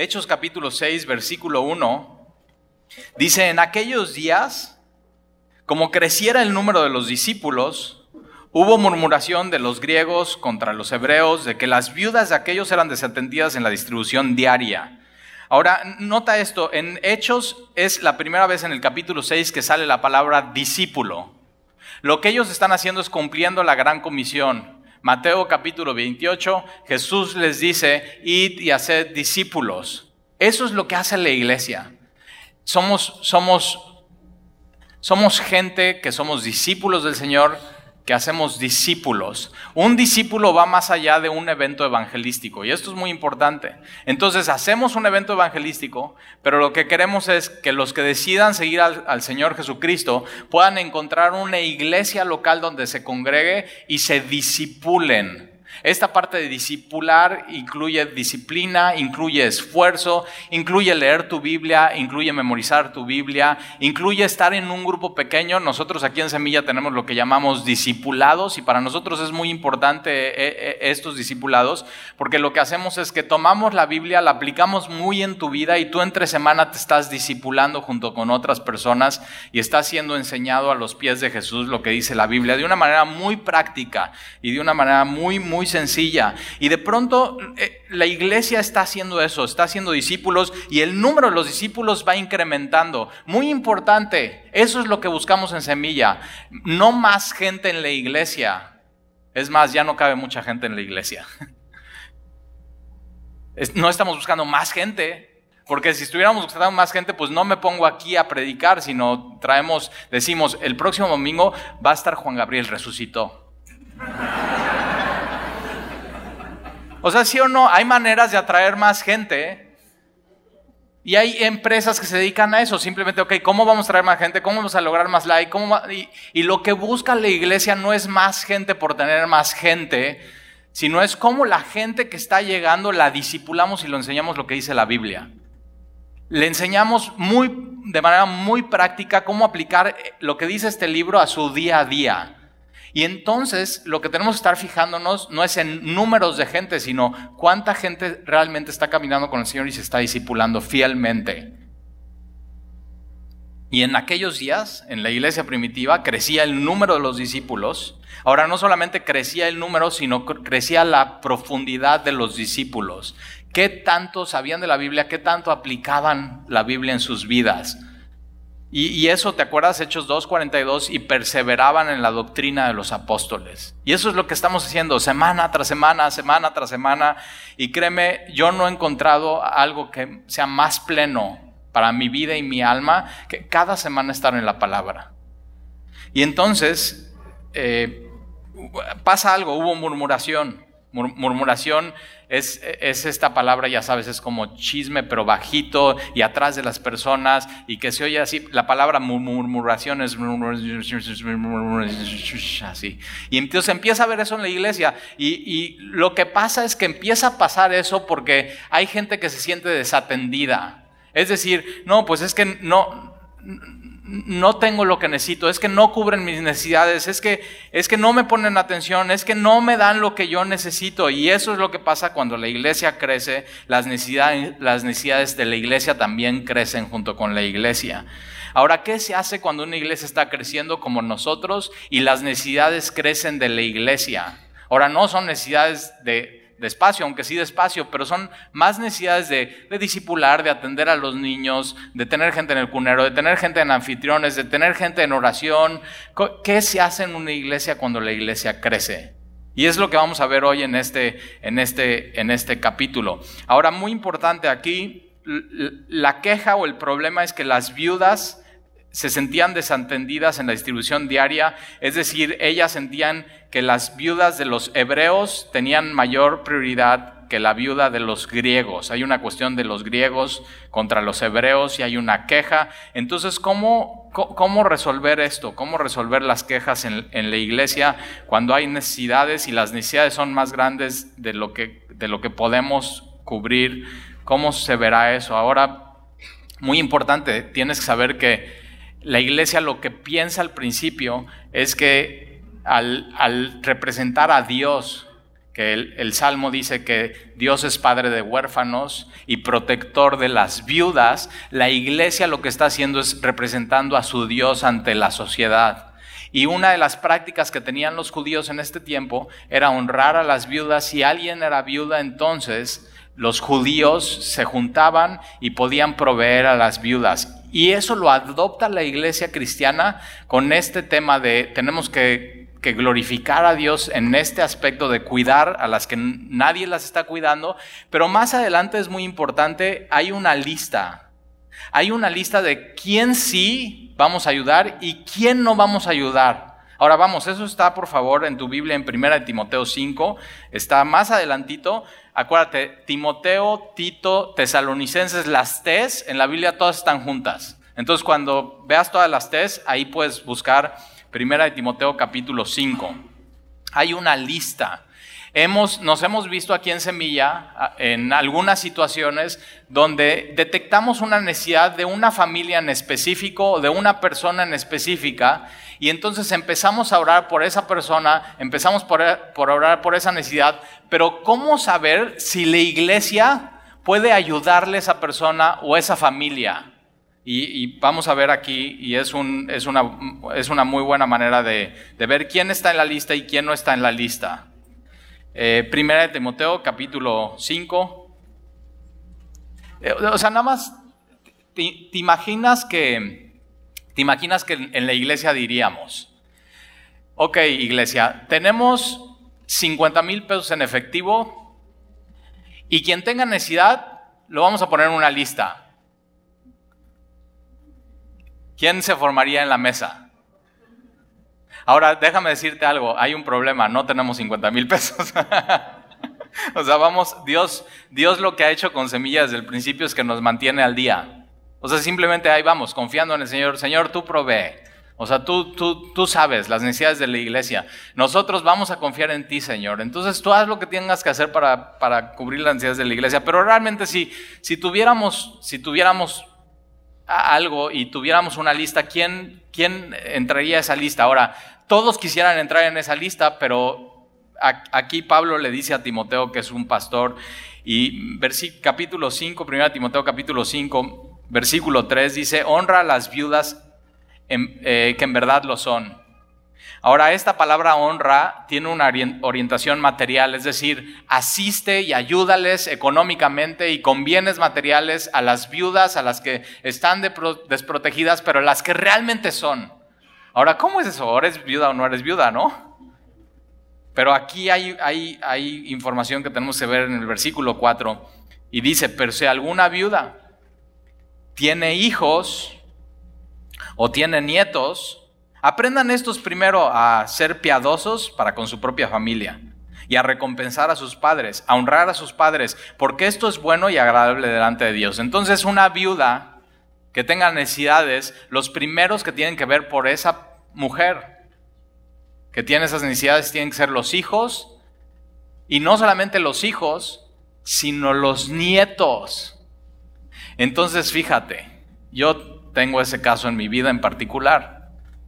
Hechos capítulo 6, versículo 1, dice, en aquellos días, como creciera el número de los discípulos, hubo murmuración de los griegos contra los hebreos de que las viudas de aquellos eran desatendidas en la distribución diaria. Ahora, nota esto, en Hechos es la primera vez en el capítulo 6 que sale la palabra discípulo. Lo que ellos están haciendo es cumpliendo la gran comisión. Mateo capítulo 28, Jesús les dice, id y haced discípulos. Eso es lo que hace la iglesia. Somos, somos, somos gente que somos discípulos del Señor, que hacemos discípulos. Un discípulo va más allá de un evento evangelístico y esto es muy importante. Entonces hacemos un evento evangelístico, pero lo que queremos es que los que decidan seguir al, Señor Jesucristo puedan encontrar una iglesia local donde se congregue y se disipulen esta parte de discipular incluye disciplina, incluye esfuerzo, incluye leer tu Biblia, incluye memorizar tu Biblia, incluye estar en un grupo pequeño. Nosotros aquí en Semilla tenemos lo que llamamos discipulados y para nosotros es muy importante eh, eh, estos discipulados porque lo que hacemos es que tomamos la Biblia, la aplicamos muy en tu vida y tú entre semana te estás discipulando junto con otras personas y estás siendo enseñado a los pies de Jesús lo que dice la Biblia de una manera muy práctica y de una manera muy, muy sencilla. Y de pronto eh, la iglesia está haciendo eso, está haciendo discípulos y el número de los discípulos va incrementando. Muy importante, eso es lo que buscamos en Semilla. No más gente en la iglesia. Es más, ya no cabe mucha gente en la iglesia. No estamos buscando más gente, porque si estuviéramos buscando más gente, pues no me pongo aquí a predicar, sino traemos, decimos, el próximo domingo va a estar Juan Gabriel, resucitó. O sea, sí o no, hay maneras de atraer más gente. Y hay empresas que se dedican a eso, simplemente, ok, ¿cómo vamos a traer más gente? ¿Cómo vamos a lograr más like? y, y, lo que busca la iglesia no es más gente por tener más gente, sino es cómo la gente que está llegando la disipulamos y lo enseñamos lo que dice la Biblia. Le enseñamos muy, de manera muy práctica cómo aplicar lo que dice este libro a su día a día. Y entonces lo que tenemos que estar fijándonos no es en números de gente, sino cuánta gente realmente está caminando con el Señor y se está discipulando fielmente. Y en aquellos días, en la iglesia primitiva, crecía el número de los discípulos. Ahora no solamente crecía el número, sino crecía la profundidad de los discípulos. ¿Qué tanto sabían de la Biblia? ¿Qué tanto aplicaban la Biblia en sus vidas? Y, eso, ¿te acuerdas? Hechos 2.42, y perseveraban en la doctrina de los apóstoles. Y eso es lo que estamos haciendo semana tras semana, semana tras semana. Y créeme, yo no he encontrado algo que sea más pleno para mi vida y mi alma que cada semana estar en la palabra. Y entonces eh, pasa algo, hubo murmuración. Murmuración es, esta palabra, ya sabes, es como chisme, pero bajito y atrás de las personas y que se oye así. La palabra murmuración es así. Y entonces empieza a ver eso en la iglesia. Y, y lo que pasa es que empieza a pasar eso porque hay gente que se siente desatendida. Es decir, no, pues es que no no tengo lo que necesito, es que no cubren mis necesidades, es que, es que no me ponen atención, es que no me dan lo que yo necesito. Y eso es lo que pasa cuando la iglesia crece, las necesidades, las necesidades de la iglesia también crecen junto con la iglesia. Ahora, ¿qué se hace cuando una iglesia está creciendo como nosotros y las necesidades crecen de la iglesia? Ahora, no son necesidades de, despacio, aunque sí despacio, pero son más necesidades de, de discipular, de atender a los niños, de tener gente en el cunero, de tener gente en anfitriones, de tener gente en oración. ¿Qué se hace en una iglesia cuando la iglesia crece? Y es lo que vamos a ver hoy en este, en este, en este capítulo. Ahora, muy importante aquí, la queja o el problema es que las viudas se sentían desentendidas en la distribución diaria, es decir, ellas sentían que las viudas de los hebreos tenían mayor prioridad que la viuda de los griegos. Hay una cuestión de los griegos contra los hebreos y hay una queja. Entonces, ¿cómo, cómo resolver esto? ¿Cómo resolver las quejas en, en, la iglesia cuando hay necesidades y las necesidades son más grandes de lo que, de lo que podemos cubrir? ¿Cómo se verá eso? Ahora, muy importante, tienes que saber que la iglesia lo que piensa al principio es que al, representar a Dios que el, Salmo dice que Dios es padre de huérfanos y protector de las viudas, la iglesia lo que está haciendo es representando a su Dios ante la sociedad. Y una de las prácticas que tenían los judíos en este tiempo era honrar a las viudas. Si alguien era viuda, entonces los judíos se juntaban y podían proveer a las viudas. Y eso lo adopta la iglesia cristiana con este tema de tenemos que glorificar a Dios en este aspecto de cuidar a las que nadie las está cuidando, pero más adelante es muy importante, hay una lista. Hay una lista de quién sí vamos a ayudar y quién no vamos a ayudar. Ahora vamos, eso está por favor en tu Biblia en 1 Timoteo 5, está más adelantito. Acuérdate, Timoteo, Tito, Tesalonicenses, las Ts, en la Biblia todas están juntas. Entonces cuando veas todas las Ts, ahí puedes buscar Primera de Timoteo capítulo 5. Hay una lista. Hemos, nos hemos visto aquí en Semilla en algunas situaciones donde detectamos una necesidad de una familia en específico o de una persona en específica y entonces empezamos a orar por esa persona, empezamos por, por orar por esa necesidad, pero ¿cómo saber si la iglesia puede ayudarle a esa persona o a esa familia? Y, vamos a ver aquí, y es, un, es, una, es una, muy buena manera de, ver quién está en la lista y quién no está en la lista. Eh, primera de Timoteo, capítulo 5. Eh, o sea, nada más, te, imaginas que, te imaginas que en la iglesia diríamos, ok, iglesia, tenemos 50 mil pesos en efectivo y quien tenga necesidad, lo vamos a poner en una lista. ¿quién se formaría en la mesa? Ahora, déjame decirte algo, hay un problema, no tenemos 50 mil pesos. o sea, vamos, Dios, Dios lo que ha hecho con semillas desde el principio es que nos mantiene al día. O sea, simplemente ahí vamos, confiando en el Señor. Señor, tú provee. O sea, tú, tú, tú sabes las necesidades de la iglesia. Nosotros vamos a confiar en ti, Señor. Entonces tú haz lo que tengas que hacer para, para cubrir las necesidades de la iglesia. Pero realmente si, si, tuviéramos, si tuviéramos algo y tuviéramos una lista, ¿quién, ¿quién entraría a esa lista? Ahora, todos quisieran entrar en esa lista, pero aquí Pablo le dice a Timoteo que es un pastor y capítulo 5, 1 Timoteo capítulo 5, versículo 3 dice, honra a las viudas eh, que en verdad lo son Ahora, esta palabra honra tiene una orientación material, es decir, asiste y ayúdales económicamente y con bienes materiales a las viudas, a las que están desprotegidas, pero las que realmente son. Ahora, ¿cómo es eso? ¿O eres viuda o no eres viuda, no? Pero aquí hay, hay, hay información que tenemos que ver en el versículo 4 y dice, pero si alguna viuda tiene hijos o tiene nietos, Aprendan estos primero a ser piadosos para con su propia familia y a recompensar a sus padres, a honrar a sus padres, porque esto es bueno y agradable delante de Dios. Entonces una viuda que tenga necesidades, los primeros que tienen que ver por esa mujer que tiene esas necesidades tienen que ser los hijos, y no solamente los hijos, sino los nietos. Entonces fíjate, yo tengo ese caso en mi vida en particular.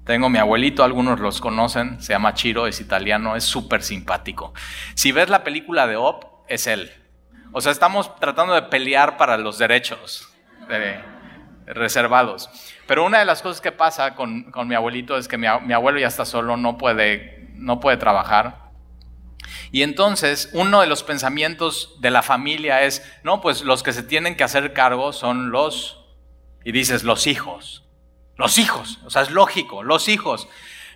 Tengo mi abuelito, algunos los conocen, se llama Chiro, es italiano, es súper simpático. Si ves la película de Op, es él. O sea, estamos tratando de pelear para los derechos reservados. Pero una de las cosas que pasa con, mi abuelito es que mi, mi, abuelo ya está solo, no puede, no puede trabajar. Y entonces uno de los pensamientos de la familia es, no, pues los que se tienen que hacer cargo son los, y dices, los hijos. Los hijos, o sea, es lógico, los hijos.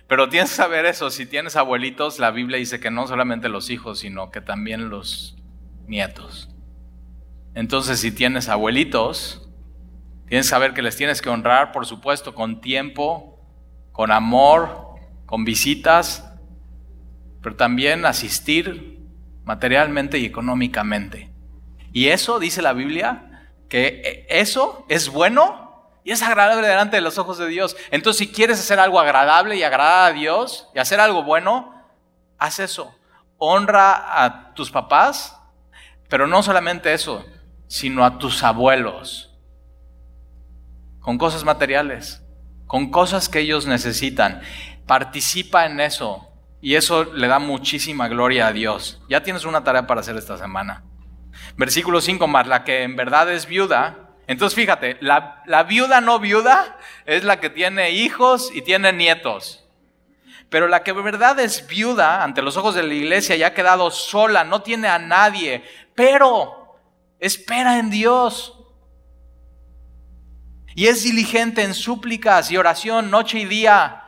Pero tienes que saber eso, si tienes abuelitos, la Biblia dice que no solamente los hijos, sino que también los nietos. Entonces, si tienes abuelitos, tienes que saber que les tienes que honrar, por supuesto, con tiempo, con amor, con visitas, pero también asistir materialmente y económicamente. Y eso, dice la Biblia, que eso es bueno y es agradable delante de los ojos de Dios. Entonces, si quieres hacer algo agradable y agradar a Dios y hacer algo bueno, haz eso. Honra a tus papás, pero no solamente eso, sino a tus abuelos. Con cosas materiales, con cosas que ellos necesitan. Participa en eso. Y eso le da muchísima gloria a Dios. Ya tienes una tarea para hacer esta semana. Versículo 5 más, la que en verdad es viuda. Entonces fíjate, la, la viuda no viuda es la que tiene hijos y tiene nietos. Pero la que en verdad es viuda ante los ojos de la iglesia y ha quedado sola, no tiene a nadie, pero espera en Dios. Y es diligente en súplicas y oración noche y día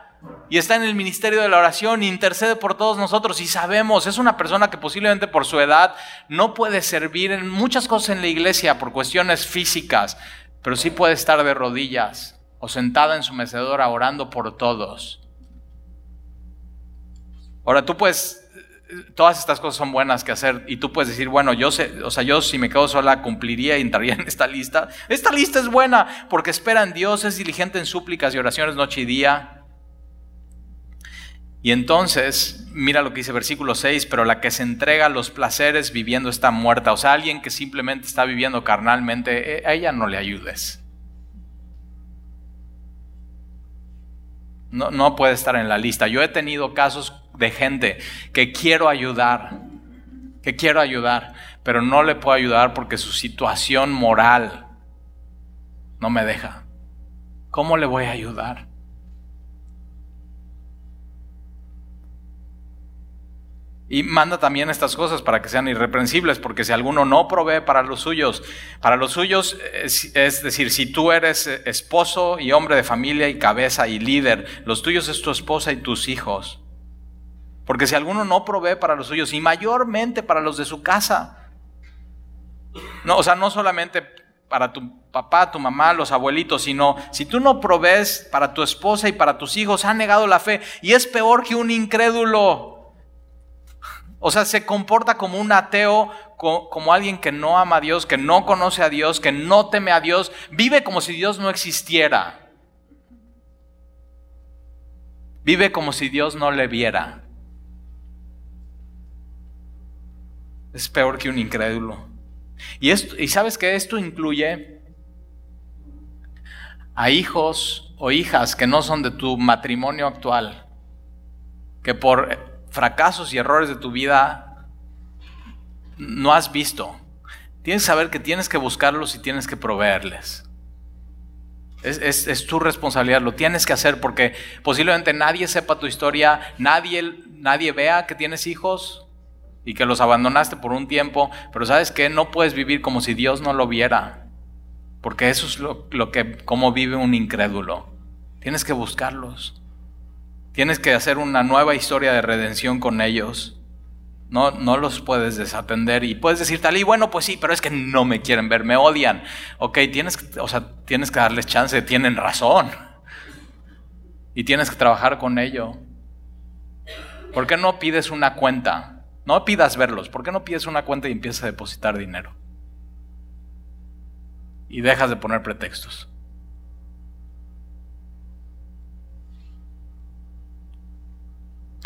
y está en el ministerio de la oración, intercede por todos nosotros y sabemos, es una persona que posiblemente por su edad no puede servir en muchas cosas en la iglesia por cuestiones físicas, pero sí puede estar de rodillas o sentada en su mecedora orando por todos. Ahora tú puedes, todas estas cosas son buenas que hacer y tú puedes decir, bueno, yo sé, o sea, yo si me quedo sola cumpliría y entraría en esta lista. Esta lista es buena porque espera en Dios, es diligente en súplicas y oraciones noche y día y entonces, mira lo que dice versículo 6, pero la que se entrega a los placeres viviendo está muerta. O sea, alguien que simplemente está viviendo carnalmente, eh, a ella no le ayudes. No, no puede estar en la lista. Yo he tenido casos de gente que quiero ayudar, que quiero ayudar, pero no le puedo ayudar porque su situación moral no me deja. ¿Cómo le voy a ayudar? Y manda también estas cosas para que sean irreprensibles, porque si alguno no provee para los suyos, para los suyos, es, decir, si tú eres esposo y hombre de familia y cabeza y líder, los tuyos es tu esposa y tus hijos. Porque si alguno no provee para los suyos, y mayormente para los de su casa, no, o sea, no solamente para tu papá, tu mamá, los abuelitos, sino si tú no provees para tu esposa y para tus hijos, han negado la fe y es peor que un incrédulo. O sea, se comporta como un ateo, como alguien que no ama a Dios, que no conoce a Dios, que no teme a Dios, vive como si Dios no existiera. Vive como si Dios no le viera. Es peor que un incrédulo. Y, esto, y sabes que esto incluye a hijos o hijas que no son de tu matrimonio actual, que por fracasos y errores de tu vida no has visto. Tienes que saber que tienes que buscarlos y tienes que proveerles. Es, tu responsabilidad, lo tienes que hacer porque posiblemente nadie sepa tu historia, nadie, nadie vea que tienes hijos y que los abandonaste por un tiempo, pero sabes que no puedes vivir como si Dios no lo viera, porque eso es lo, lo que, como vive un incrédulo. Tienes que buscarlos. Tienes que hacer una nueva historia de redención con ellos. No, no los puedes desatender y puedes decir tal y bueno, pues sí, pero es que no me quieren ver, me odian. Ok, tienes, o sea, tienes que darles chance, tienen razón. Y tienes que trabajar con ello. ¿Por qué no pides una cuenta? No pidas verlos, ¿por qué no pides una cuenta y empiezas a depositar dinero? Y dejas de poner pretextos.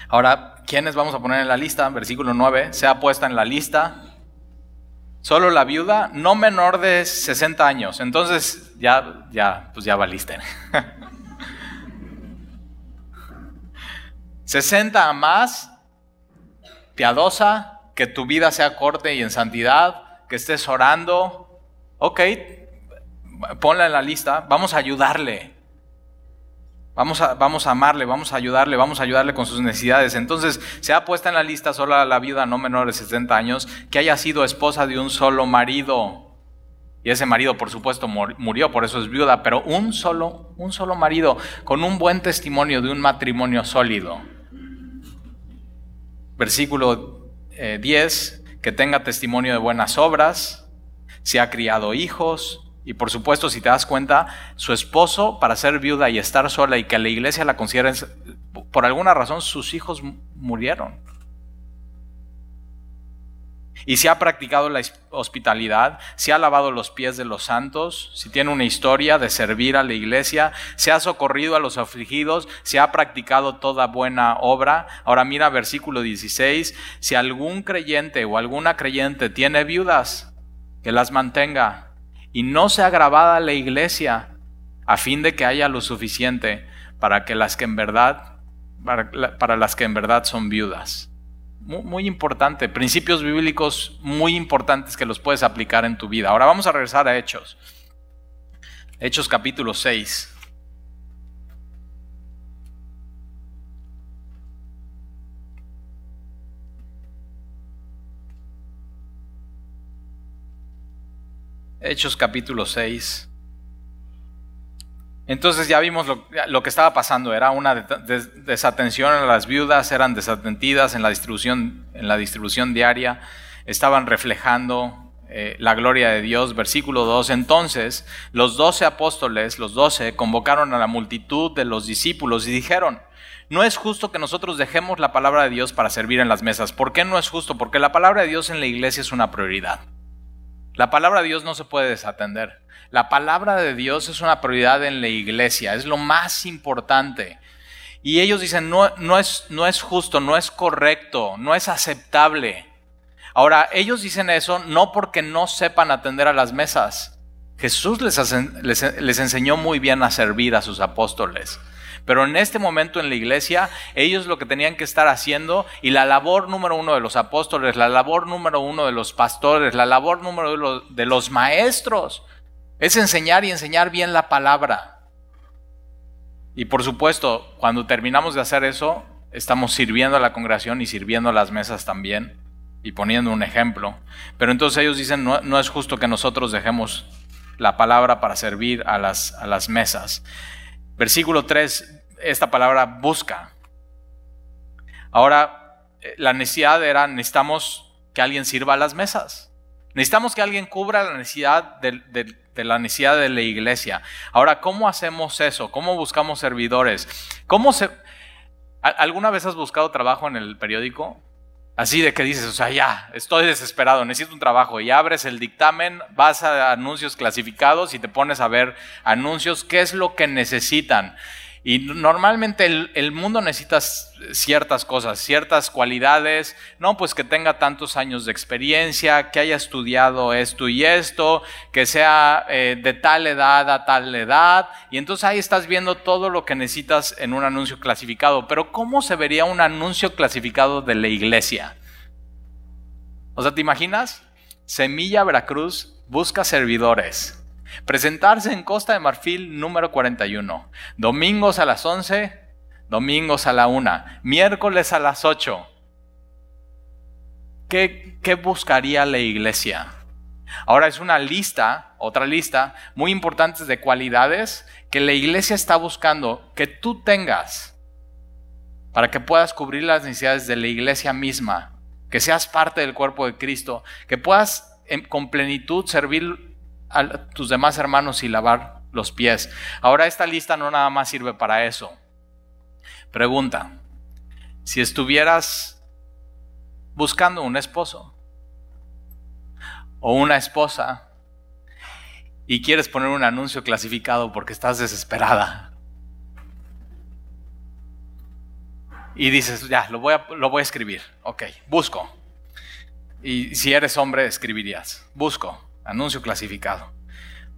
Ahora, ¿quiénes vamos a poner en la lista? Versículo 9, sea puesta en la lista. Solo la viuda, no menor de 60 años. Entonces, ya, ya, pues ya valiste. 60 a más, piadosa, que tu vida sea corte y en santidad, que estés orando. Ok, ponla en la lista, vamos a ayudarle. Vamos a, vamos a amarle, vamos a ayudarle, vamos a ayudarle con sus necesidades. Entonces, se ha puesto en la lista solo la viuda no menor de 60 años que haya sido esposa de un solo marido. Y ese marido, por supuesto, murió, por eso es viuda, pero un solo, un solo marido con un buen testimonio de un matrimonio sólido. Versículo 10, eh, que tenga testimonio de buenas obras, se ha criado hijos, y por supuesto, si te das cuenta, su esposo, para ser viuda y estar sola y que la iglesia la considere, por alguna razón sus hijos murieron. Y si ha practicado la hospitalidad, si ha lavado los pies de los santos, si tiene una historia de servir a la iglesia, si ha socorrido a los afligidos, si ha practicado toda buena obra. Ahora mira versículo 16, si algún creyente o alguna creyente tiene viudas, que las mantenga y no sea grabada la iglesia a fin de que haya lo suficiente para que las que en verdad para, las que en verdad son viudas. Muy, muy, importante, principios bíblicos muy importantes que los puedes aplicar en tu vida. Ahora vamos a regresar a Hechos. Hechos capítulo 6. Hechos capítulo 6. Entonces ya vimos lo, que estaba pasando, era una desatención a las viudas, eran desatentidas en la distribución, en la distribución diaria, estaban reflejando eh, la gloria de Dios. Versículo 2, entonces los doce apóstoles, los doce, convocaron a la multitud de los discípulos y dijeron, no es justo que nosotros dejemos la palabra de Dios para servir en las mesas. ¿Por qué no es justo? Porque la palabra de Dios en la iglesia es una prioridad. La palabra de Dios no se puede desatender. La palabra de Dios es una prioridad en la iglesia, es lo más importante. Y ellos dicen, no, no, es, no es justo, no es correcto, no es aceptable. Ahora, ellos dicen eso no porque no sepan atender a las mesas. Jesús les, les, les enseñó muy bien a servir a sus apóstoles. Pero en este momento en la iglesia, ellos lo que tenían que estar haciendo, y la labor número uno de los apóstoles, la labor número uno de los pastores, la labor número uno de los maestros, es enseñar y enseñar bien la palabra. Y por supuesto, cuando terminamos de hacer eso, estamos sirviendo a la congregación y sirviendo a las mesas también y poniendo un ejemplo. Pero entonces ellos dicen, no, no es justo que nosotros dejemos la palabra para servir a las, a las mesas. Versículo 3, esta palabra busca. Ahora, eh, la necesidad era, necesitamos que alguien sirva a las mesas. Necesitamos que alguien cubra la necesidad de, la necesidad de la iglesia. Ahora, ¿cómo hacemos eso? ¿Cómo buscamos servidores? ¿Cómo se... ¿Alguna vez has buscado trabajo en el periódico? Así de que dices, o sea, ya, estoy desesperado, necesito un trabajo. Y abres el dictamen, vas a anuncios clasificados y te pones a ver anuncios, qué es lo que necesitan. Y normalmente el, mundo necesita ciertas cosas, ciertas cualidades, no pues que tenga tantos años de experiencia, que haya estudiado esto y esto, que sea eh, de tal edad a tal edad, y entonces ahí estás viendo todo lo que necesitas en un anuncio clasificado. Pero ¿cómo se vería un anuncio clasificado de la iglesia? O sea, ¿te imaginas? Semilla Veracruz busca servidores. Presentarse en Costa de Marfil número 41. Domingos a las 11, domingos a la 1, miércoles a las 8. ¿Qué, ¿Qué buscaría la iglesia? Ahora es una lista, otra lista, muy importante de cualidades que la iglesia está buscando que tú tengas para que puedas cubrir las necesidades de la iglesia misma, que seas parte del cuerpo de Cristo, que puedas con plenitud servir a tus demás hermanos y lavar los pies. Ahora esta lista no nada más sirve para eso. Pregunta, si estuvieras buscando un esposo o una esposa y quieres poner un anuncio clasificado porque estás desesperada y dices, ya, lo voy a, lo voy a escribir, ok, busco. Y si eres hombre, escribirías, busco Anuncio clasificado.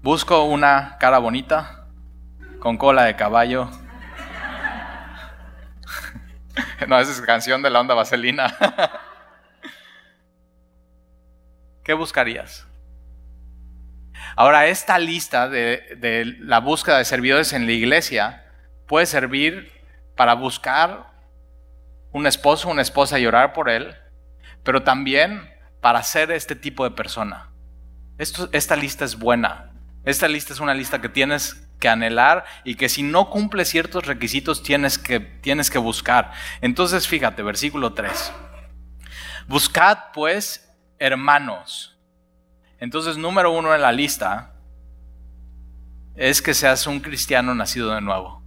Busco una cara bonita, con cola de caballo. no, esa es canción de la onda vaselina. ¿Qué buscarías? Ahora, esta lista de, de, la búsqueda de servidores en la iglesia puede servir para buscar un esposo, una esposa y orar por él, pero también para ser este tipo de persona esta lista es buena. Esta lista es una lista que tienes que anhelar y que si no cumple ciertos requisitos tienes que, tienes que buscar. Entonces fíjate, versículo 3. Buscad pues hermanos. Entonces número uno en la lista es que seas un cristiano nacido de nuevo.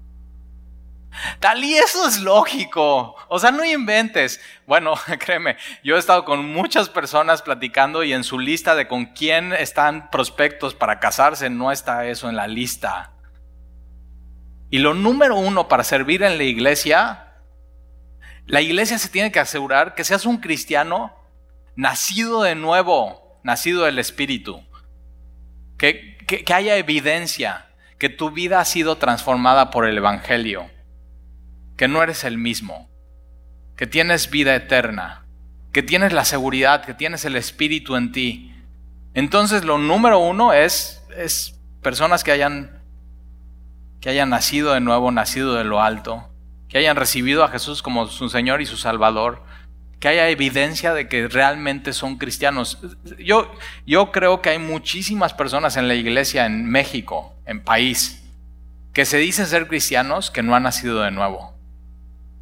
Tal y eso es lógico. O sea, no inventes. Bueno, créeme, yo he estado con muchas personas platicando y en su lista de con quién están prospectos para casarse no está eso en la lista. Y lo número uno para servir en la iglesia, la iglesia se tiene que asegurar que seas un cristiano nacido de nuevo, nacido del Espíritu. Que, que haya evidencia que tu vida ha sido transformada por el Evangelio que no eres el mismo, que tienes vida eterna, que tienes la seguridad, que tienes el Espíritu en ti. Entonces lo número uno es, es personas que hayan, que hayan nacido de nuevo, nacido de lo alto, que hayan recibido a Jesús como su Señor y su Salvador, que haya evidencia de que realmente son cristianos. Yo, yo creo que hay muchísimas personas en la iglesia en México, en país, que se dicen ser cristianos que no han nacido de nuevo,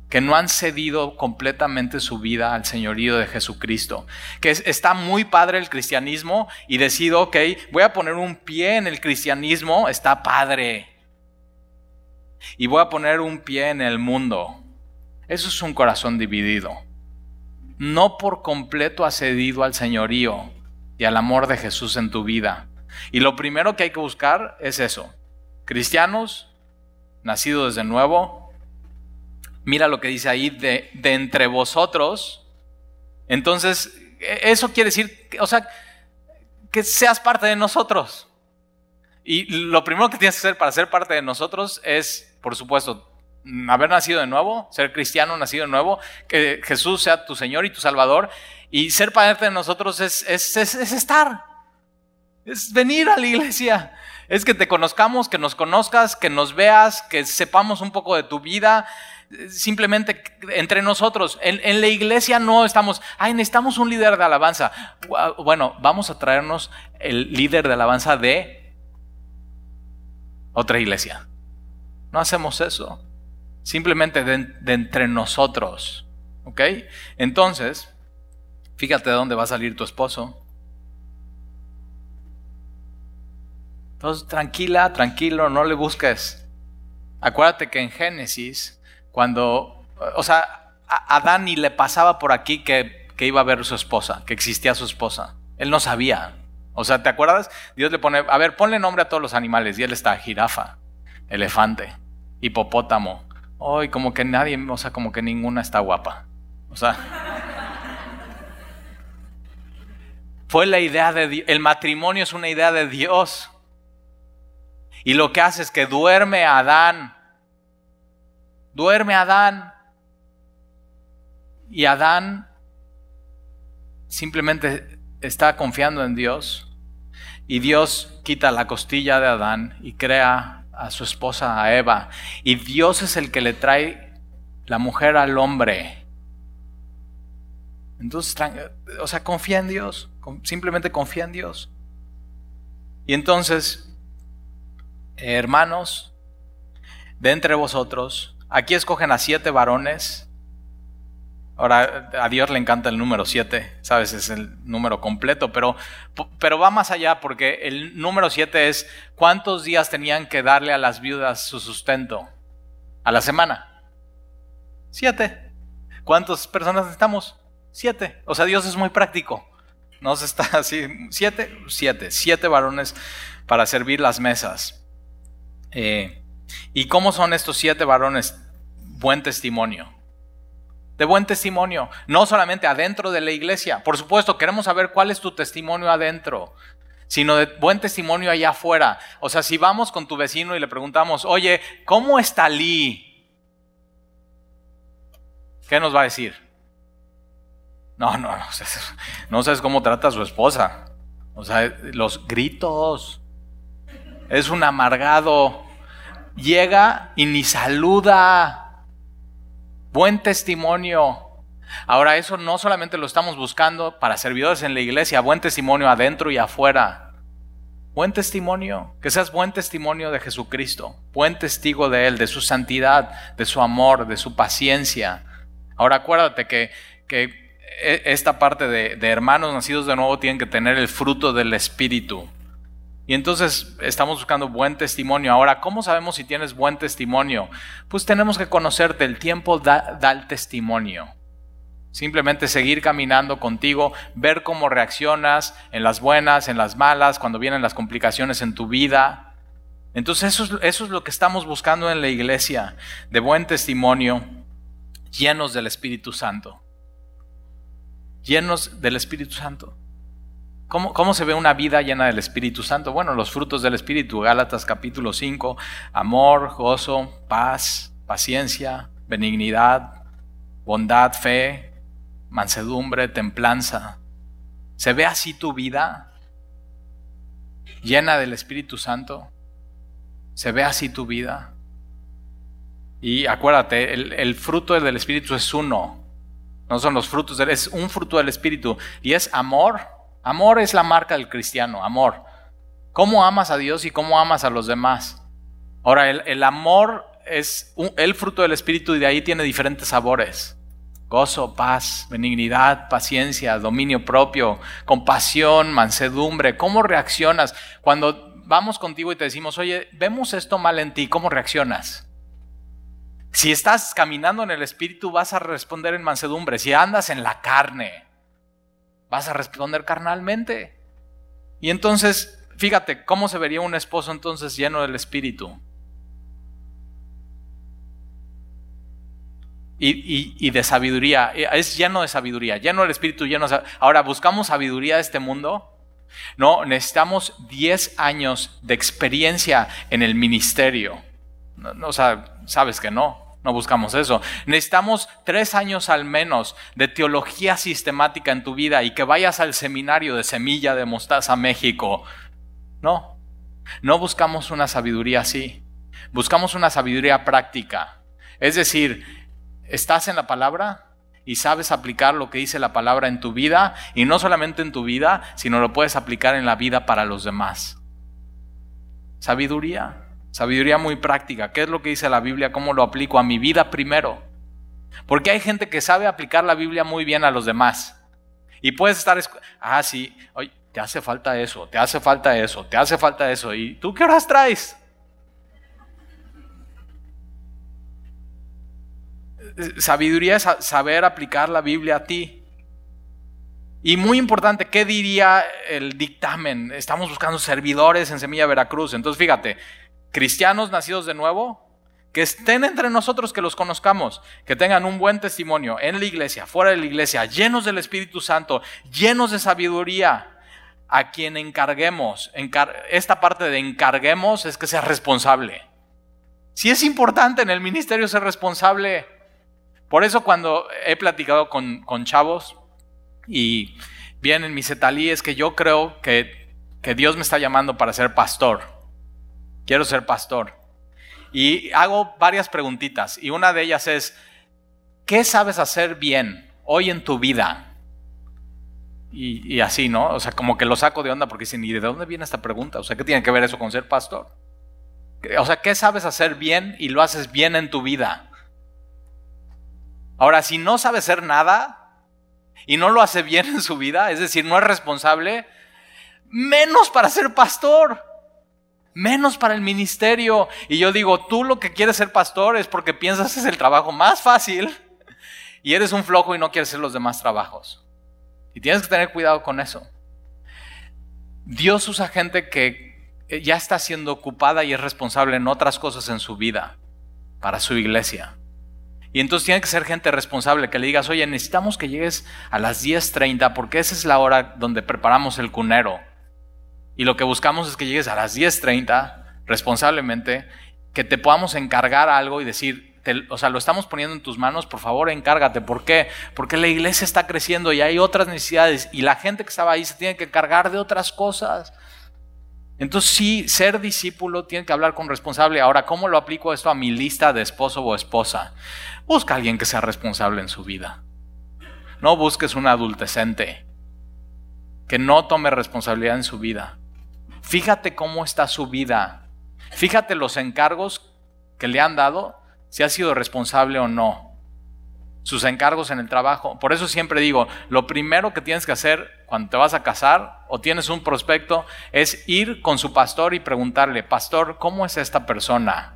que no han cedido completamente su vida al señorío de Jesucristo, que está muy padre el cristianismo y decido, ok, voy a poner un pie en el cristianismo, está padre, y voy a poner un pie en el mundo. Eso es un corazón dividido no por completo has cedido al señorío y al amor de Jesús en tu vida. Y lo primero que hay que buscar es eso. Cristianos, nacidos de nuevo, mira lo que dice ahí, de, entre vosotros. Entonces, e, eso quiere decir, o sea, que seas parte de nosotros. Y lo primero que tienes que hacer para ser parte de nosotros es, por supuesto, haber nacido de nuevo, ser cristiano, nacido de nuevo, que Jesús sea tu Señor y tu Salvador. Y ser parte de nosotros es, es, estar, es venir a la iglesia, es que te conozcamos, que nos conozcas, que nos veas, que sepamos un poco de tu vida, simplemente entre nosotros. En, la iglesia no estamos, ay, necesitamos un líder de alabanza. Bueno, vamos a traernos el líder de alabanza de otra iglesia. No hacemos eso simplemente de, entre nosotros. ¿Ok? Entonces, fíjate de dónde va a salir tu esposo. Entonces, tranquila, tranquilo, no le busques. Acuérdate que en Génesis, cuando, o sea, a Adán ni le pasaba por aquí que, que iba a ver su esposa, que existía su esposa. Él no sabía. O sea, ¿te acuerdas? Dios le pone, a ver, ponle nombre a todos los animales. Y él está jirafa, elefante, hipopótamo, Hoy como que nadie, o sea, como que ninguna está guapa. O sea, fue la idea de Dios. El matrimonio es una idea de Dios. Y lo que hace es que duerme Adán. Duerme Adán. Y Adán simplemente está confiando en Dios. Y Dios quita la costilla de Adán y crea a su esposa, a Eva, y Dios es el que le trae la mujer al hombre. Entonces, o sea, confía en Dios, simplemente confía en Dios. Y entonces, hermanos, de entre vosotros, aquí escogen a siete varones Ahora, a Dios le encanta el número 7, ¿sabes? Es el número completo, pero, pero va más allá porque el número 7 es cuántos días tenían que darle a las viudas su sustento a la semana. Siete. ¿Cuántas personas necesitamos? Siete. O sea, Dios es muy práctico. Nos está así, siete, siete, siete varones para servir las mesas. Eh, ¿Y cómo son estos siete varones? Buen testimonio de buen testimonio, no solamente adentro de la iglesia. Por supuesto, queremos saber cuál es tu testimonio adentro, sino de buen testimonio allá afuera. O sea, si vamos con tu vecino y le preguntamos, oye, ¿cómo está Lee? ¿Qué nos va a decir? No, no, no, no sabes cómo trata a su esposa. O sea, los gritos. Es un amargado. Llega y ni saluda buen testimonio. Ahora eso no solamente lo estamos buscando para servidores en la iglesia, buen testimonio adentro y afuera. Buen testimonio, que seas buen testimonio de Jesucristo, buen testigo de Él, de su santidad, de su amor, de su paciencia. Ahora acuérdate que, que e, esta parte de, de hermanos nacidos de nuevo tienen que tener el fruto del Espíritu. Y entonces estamos buscando buen testimonio. Ahora, ¿cómo sabemos si tienes buen testimonio? Pues tenemos que conocerte. El tiempo da, el testimonio. Simplemente seguir caminando contigo, ver cómo reaccionas en las buenas, en las malas, cuando vienen las complicaciones en tu vida. Entonces eso es, lo que estamos buscando en la iglesia, de buen testimonio, llenos del Espíritu Santo. Llenos del Espíritu Santo. ¿Cómo, se ve una vida llena del Espíritu Santo? Bueno, los frutos del Espíritu, Gálatas capítulo 5, amor, gozo, paz, paciencia, benignidad, bondad, fe, mansedumbre, templanza. ¿Se ve así tu vida? Llena del Espíritu Santo. ¿Se ve así tu vida? Y acuérdate, el, fruto del Espíritu es uno. No son los frutos, es un fruto del Espíritu. Y es amor. Amor es la marca del cristiano, amor. ¿Cómo amas a Dios y cómo amas a los demás? Ahora, el, amor es el fruto del Espíritu y de ahí tiene diferentes sabores. Gozo, paz, benignidad, paciencia, dominio propio, compasión, mansedumbre. ¿Cómo reaccionas cuando vamos contigo y te decimos, oye, vemos esto mal en ti? ¿Cómo reaccionas? Si estás caminando en el Espíritu, vas a responder en mansedumbre. Si andas en la carne, vas a responder carnalmente. Y entonces, fíjate, ¿cómo se vería un esposo entonces lleno del Espíritu? Y, de sabiduría. Es lleno de sabiduría, lleno del Espíritu, lleno de Ahora, ¿buscamos sabiduría de este mundo? No, necesitamos 10 años de experiencia en el ministerio. o sea, sabes que no. No buscamos eso. Necesitamos tres años al menos de teología sistemática en tu vida y que vayas al seminario de Semilla de Mostaza México. No, no buscamos una sabiduría así. Buscamos una sabiduría práctica. Es decir, estás en la palabra y sabes aplicar lo que dice la palabra en tu vida y no solamente en tu vida, sino lo puedes aplicar en la vida para los demás. Sabiduría. Sabiduría muy práctica. ¿Qué es lo que dice la Biblia? ¿Cómo lo aplico a mi vida primero? Porque hay gente que sabe aplicar la Biblia muy bien a los demás. Y puedes estar, ah, sí, oye, te hace falta eso, te hace falta eso, te hace falta eso. ¿Y tú qué horas traes? Sabiduría es saber aplicar la Biblia a ti. Y muy importante, ¿qué diría el dictamen? Estamos buscando servidores en Semilla Veracruz. Entonces, fíjate, cristianos nacidos de nuevo, que estén entre nosotros, que los conozcamos, que tengan un buen testimonio en la iglesia, fuera de la iglesia, llenos del Espíritu Santo, llenos de sabiduría, a quien encarguemos. esta parte de encarguemos es que sea responsable. Si es importante en el ministerio ser responsable. Por eso cuando he platicado con, chavos y vienen mis etalíes que yo creo que, que Dios me está llamando para ser pastor quiero ser pastor. Y hago varias preguntitas y una de ellas es, ¿qué sabes hacer bien hoy en tu vida? Y, así, ¿no? O sea, como que lo saco de onda porque dicen, ¿y de dónde viene esta pregunta? O sea, ¿qué tiene que ver eso con ser pastor? O sea, ¿qué sabes hacer bien y lo haces bien en tu vida? Ahora, si no sabes hacer nada y no lo hace bien en su vida, es decir, no es responsable, menos para ser pastor menos para el ministerio. Y yo digo, tú lo que quieres ser pastor es porque piensas es el trabajo más fácil y eres un flojo y no quieres hacer los demás trabajos. Y tienes que tener cuidado con eso. Dios usa gente que ya está siendo ocupada y es responsable en otras cosas en su vida para su iglesia. Y entonces tiene que ser gente responsable que le digas, oye, necesitamos que llegues a las 10.30 porque esa es la hora donde preparamos el cunero y lo que buscamos es que llegues a las 10.30 responsablemente, que te podamos encargar algo y decir, o sea, lo estamos poniendo en tus manos, por favor, encárgate. ¿Por qué? Porque la iglesia está creciendo y hay otras necesidades y la gente que estaba ahí se tiene que encargar de otras cosas. Entonces sí, ser discípulo tiene que hablar con responsable. Ahora, ¿cómo lo aplico esto a mi lista de esposo o esposa? Busca a alguien que sea responsable en su vida. No busques un adultecente que no tome responsabilidad en su vida. Fíjate cómo está su vida. Fíjate los encargos que le han dado, si ha sido responsable o no. Sus encargos en el trabajo. Por eso siempre digo, lo primero que tienes que hacer cuando te vas a casar o tienes un prospecto es ir con su pastor y preguntarle, pastor, ¿cómo es esta persona?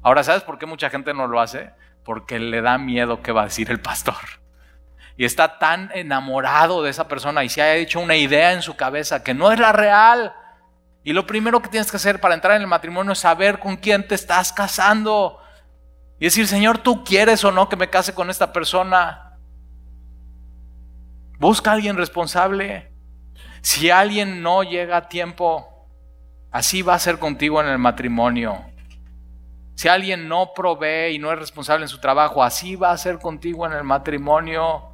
Ahora, ¿sabes por qué mucha gente no lo hace? Porque le da miedo qué va a decir el pastor. Y está tan enamorado de esa persona y se ha hecho una idea en su cabeza que no es la real. Y lo primero que tienes que hacer para entrar en el matrimonio es saber con quién te estás casando. Y decir, Señor, ¿tú quieres o no que me case con esta persona? Busca a alguien responsable. Si alguien no llega a tiempo, así va a ser contigo en el matrimonio. Si alguien no provee y no es responsable en su trabajo, así va a ser contigo en el matrimonio.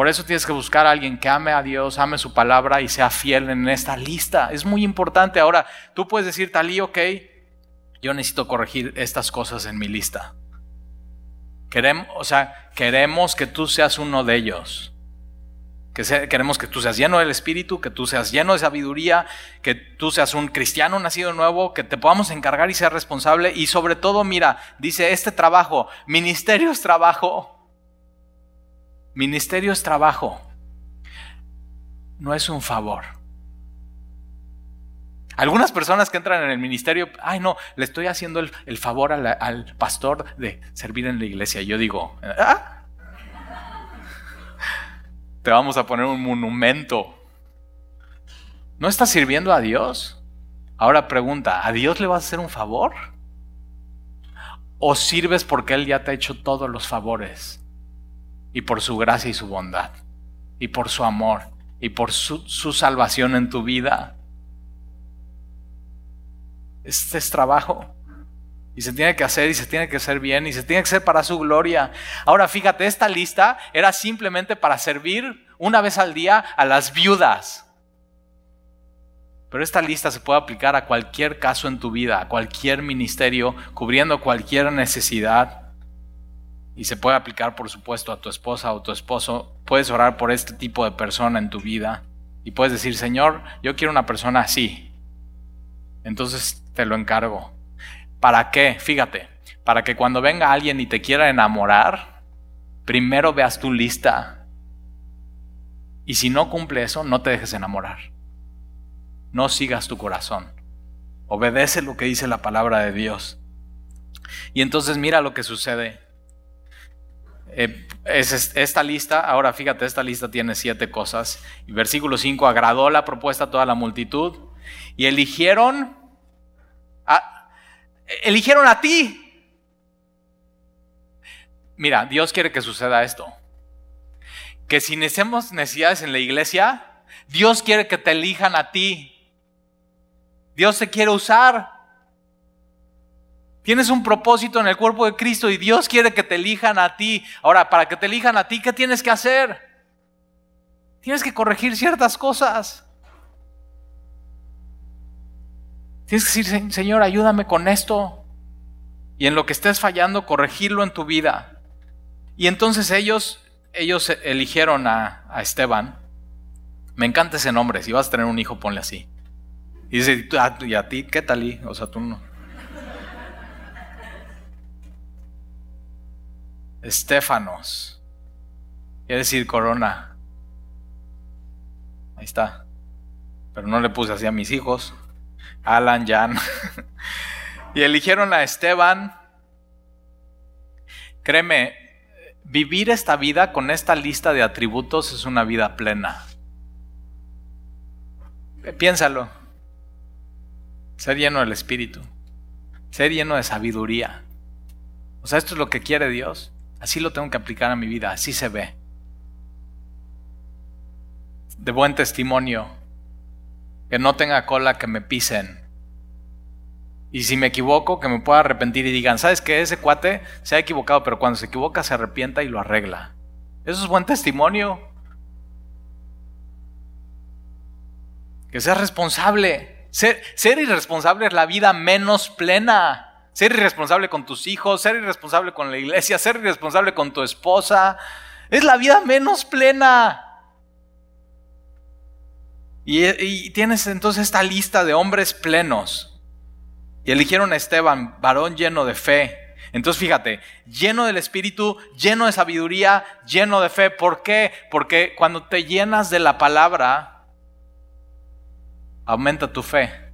Por eso tienes que buscar a alguien que ame a Dios, ame su palabra y sea fiel en esta lista. Es muy importante. Ahora, tú puedes decir, Talí, ok, yo necesito corregir estas cosas en mi lista. Queremos, o sea, queremos que tú seas uno de ellos. Que queremos que tú seas lleno del Espíritu, que tú seas lleno de sabiduría, que tú seas un cristiano nacido nuevo, que te podamos encargar y ser responsable. Y sobre todo, mira, dice este trabajo, ministerio es trabajo. Ministerio es trabajo, no es un favor. Algunas personas que entran en el ministerio, ay no, le estoy haciendo el, favor al, pastor de servir en la iglesia. Yo digo, ¿Ah? te vamos a poner un monumento. ¿No estás sirviendo a Dios? Ahora pregunta, ¿a Dios le vas a hacer un favor? ¿O sirves porque Él ya te ha hecho todos los favores? Y por su gracia y su bondad, y por su amor, y por su, salvación en tu vida. Este es trabajo. Y se tiene que hacer y se tiene que hacer bien y se tiene que hacer para su gloria. Ahora fíjate, esta lista era simplemente para servir una vez al día a las viudas. Pero esta lista se puede aplicar a cualquier caso en tu vida, a cualquier ministerio, cubriendo cualquier necesidad y se puede aplicar, por supuesto, a tu esposa o tu esposo. Puedes orar por este tipo de persona en tu vida y puedes decir, Señor, yo quiero una persona así. Entonces te lo encargo. ¿Para qué? Fíjate, para que cuando venga alguien y te quiera enamorar, primero veas tu lista. Y si no cumple eso, no te dejes enamorar. No sigas tu corazón. Obedece lo que dice la palabra de Dios. Y entonces mira lo que sucede. Eh, es esta lista, ahora fíjate, esta lista tiene siete cosas. Y versículo 5, agradó la propuesta a toda la multitud y eligieron a, eligieron a ti. Mira, Dios quiere que suceda esto. Que si necesitamos necesidades en la iglesia, Dios quiere que te elijan a ti. Dios te quiere usar. Tienes un propósito en el cuerpo de Cristo y Dios quiere que te elijan a ti. Ahora, para que te elijan a ti, ¿qué tienes que hacer? Tienes que corregir ciertas cosas. Tienes que decir, Señor, ayúdame con esto. Y en lo que estés fallando, corregirlo en tu vida. Y entonces ellos, ellos eligieron a, a Esteban. Me encanta ese nombre. Si vas a tener un hijo, ponle así. Y dice, ¿y a ti qué tal? O sea, tú no. Estefanos. Quiere decir corona. Ahí está. Pero no le puse así a mis hijos. Alan, Jan. y eligieron a Esteban. Créeme, vivir esta vida con esta lista de atributos es una vida plena. Piénsalo. Ser lleno del Espíritu. Ser lleno de sabiduría. O sea, esto es lo que quiere Dios. Así lo tengo que aplicar a mi vida, así se ve. De buen testimonio, que no tenga cola que me pisen. Y si me equivoco, que me pueda arrepentir y digan, ¿sabes qué? Ese cuate se ha equivocado, pero cuando se equivoca se arrepienta y lo arregla. Eso es buen testimonio. Que seas responsable. Ser, ser irresponsable es la vida menos plena. Ser irresponsable con tus hijos, ser irresponsable con la iglesia, ser irresponsable con tu esposa. Es la vida menos plena. Y, tienes entonces esta lista de hombres plenos. Y eligieron a Esteban, varón lleno de fe. Entonces fíjate, lleno del Espíritu, lleno de sabiduría, lleno de fe. ¿Por qué? Porque cuando te llenas de la palabra, aumenta tu fe.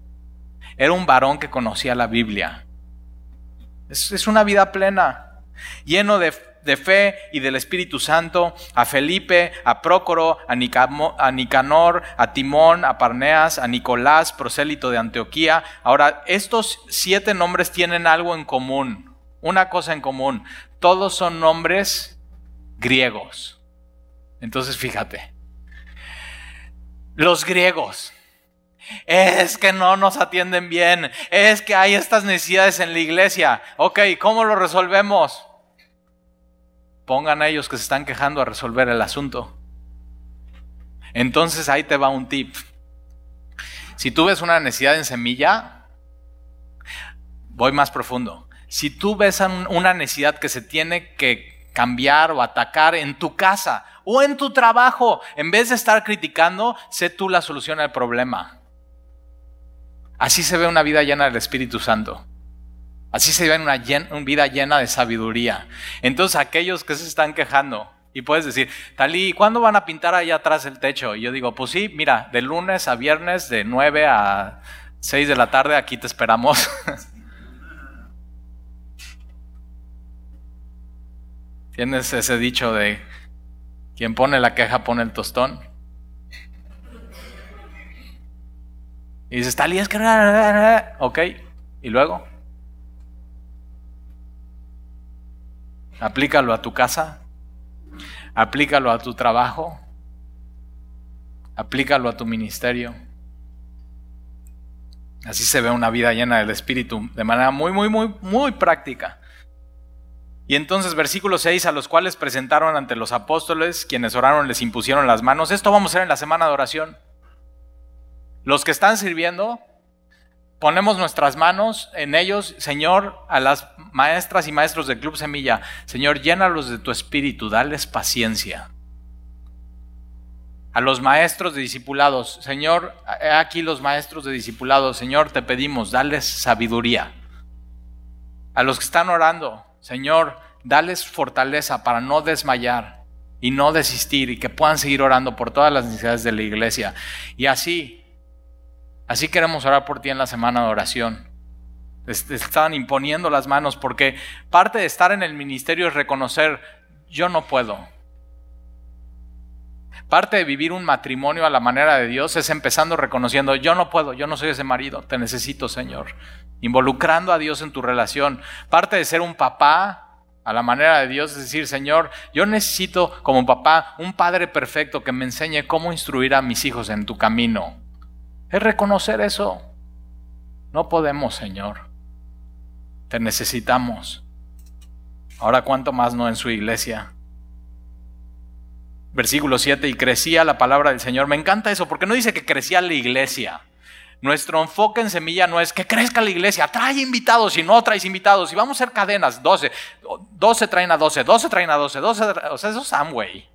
Era un varón que conocía la Biblia. Es, una vida plena, lleno de, fe y del Espíritu Santo, a Felipe, a Prócoro, a, a, Nicanor, a Timón, a Parneas, a Nicolás, prosélito de Antioquía. Ahora, estos siete nombres tienen algo en común, una cosa en común. Todos son nombres griegos. Entonces, fíjate, los griegos Es que no nos atienden bien. Es que hay estas necesidades en la iglesia. Ok, ¿cómo lo resolvemos? Pongan a ellos que se están quejando a resolver el asunto. Entonces ahí te va un tip. Si tú ves una necesidad en semilla, voy más profundo. Si tú ves una necesidad que se tiene que cambiar o atacar en tu casa o en tu trabajo, en vez de estar criticando, sé tú la solución al problema. Así se ve una vida llena del Espíritu Santo. Así se ve una, vida llena de sabiduría. Entonces aquellos que se están quejando, y puedes decir, Talí, ¿cuándo van a pintar ahí atrás el techo? Y yo digo, pues sí, mira, de lunes a viernes, de 9 a 6 de la tarde, aquí te esperamos. Tienes ese dicho de quien pone la queja pone el tostón. Y dices, Talí, es que... Ok, ¿y luego? Aplícalo a tu casa, aplícalo a tu trabajo, aplícalo a tu ministerio. Así se ve una vida llena del Espíritu de manera muy, muy, muy, muy práctica. Y entonces versículo 6, a los cuales presentaron ante los apóstoles, quienes oraron les impusieron las manos. Esto vamos a hacer en la semana de oración. Los que están sirviendo, ponemos nuestras manos en ellos, Señor, a las maestras y maestros del Club Semilla. Señor, llénalos de tu espíritu, dales paciencia. A los maestros de discipulados, Señor, aquí los maestros de discipulados, Señor, te pedimos, dales sabiduría. A los que están orando, Señor, dales fortaleza para no desmayar y no desistir y que puedan seguir orando por todas las necesidades de la iglesia. Y así, así queremos orar por ti en la semana de oración. Están imponiendo las manos porque parte de estar en el ministerio es reconocer, yo no puedo. Parte de vivir un matrimonio a la manera de Dios es empezando reconociendo, yo no puedo, yo no soy ese marido, te necesito Señor involucrando a Dios en tu relación. Parte de ser un papá a la manera de Dios es decir, Señor, yo necesito como papá un padre perfecto que me enseñe cómo instruir a mis hijos en tu camino. Es reconocer eso. No podemos, Señor. Te necesitamos. Ahora, ¿cuánto más no en su iglesia? Versículo 7, y crecía la palabra del Señor. Me encanta eso, porque no dice que crecía la iglesia. Nuestro enfoque en semilla no es que crezca la iglesia, trae invitados y no traes invitados y vamos a hacer cadenas, 12, 12 traen a 12, 12 traen a 12, 12, o sea, eso es Amway.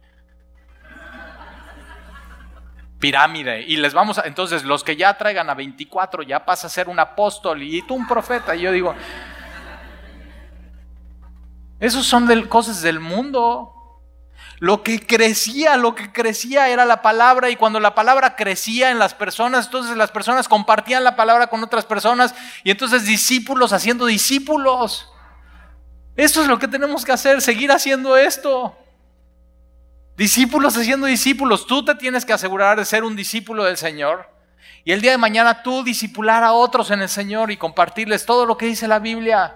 Pirámide. Y les vamos a, entonces los que ya traigan a 24 ya pasa a ser un apóstol y tú un profeta. Y yo digo, esos son cosas del mundo. Lo que crecía, lo que crecía era la palabra y cuando la palabra crecía en las personas, entonces las personas compartían la palabra con otras personas y entonces discípulos haciendo discípulos. Esto es lo que tenemos que hacer, seguir haciendo esto. Discípulos haciendo discípulos. Tú te tienes que asegurar de ser un discípulo del Señor. Y el día de mañana tú discipular a otros en el Señor y compartirles todo lo que dice la Biblia.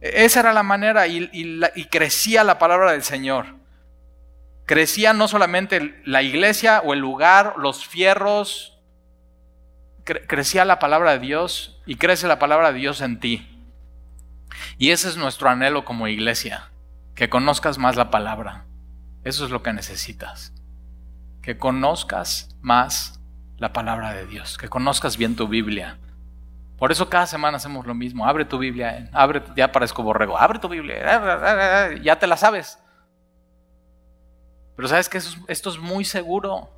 Esa era la manera y, crecía la palabra del Señor. Crecía no solamente la iglesia o el lugar, los fierros, crecía la palabra de Dios y crece la palabra de Dios en ti. Y ese es nuestro anhelo como iglesia, que conozcas más la palabra. Eso es lo que necesitas. Que conozcas más la palabra de Dios, que conozcas bien tu Biblia por eso cada semana hacemos lo mismo. Abre tu Biblia, abre, ya parezco borrego, abre tu Biblia, ya te la sabes. Pero sabes que esto es muy seguro.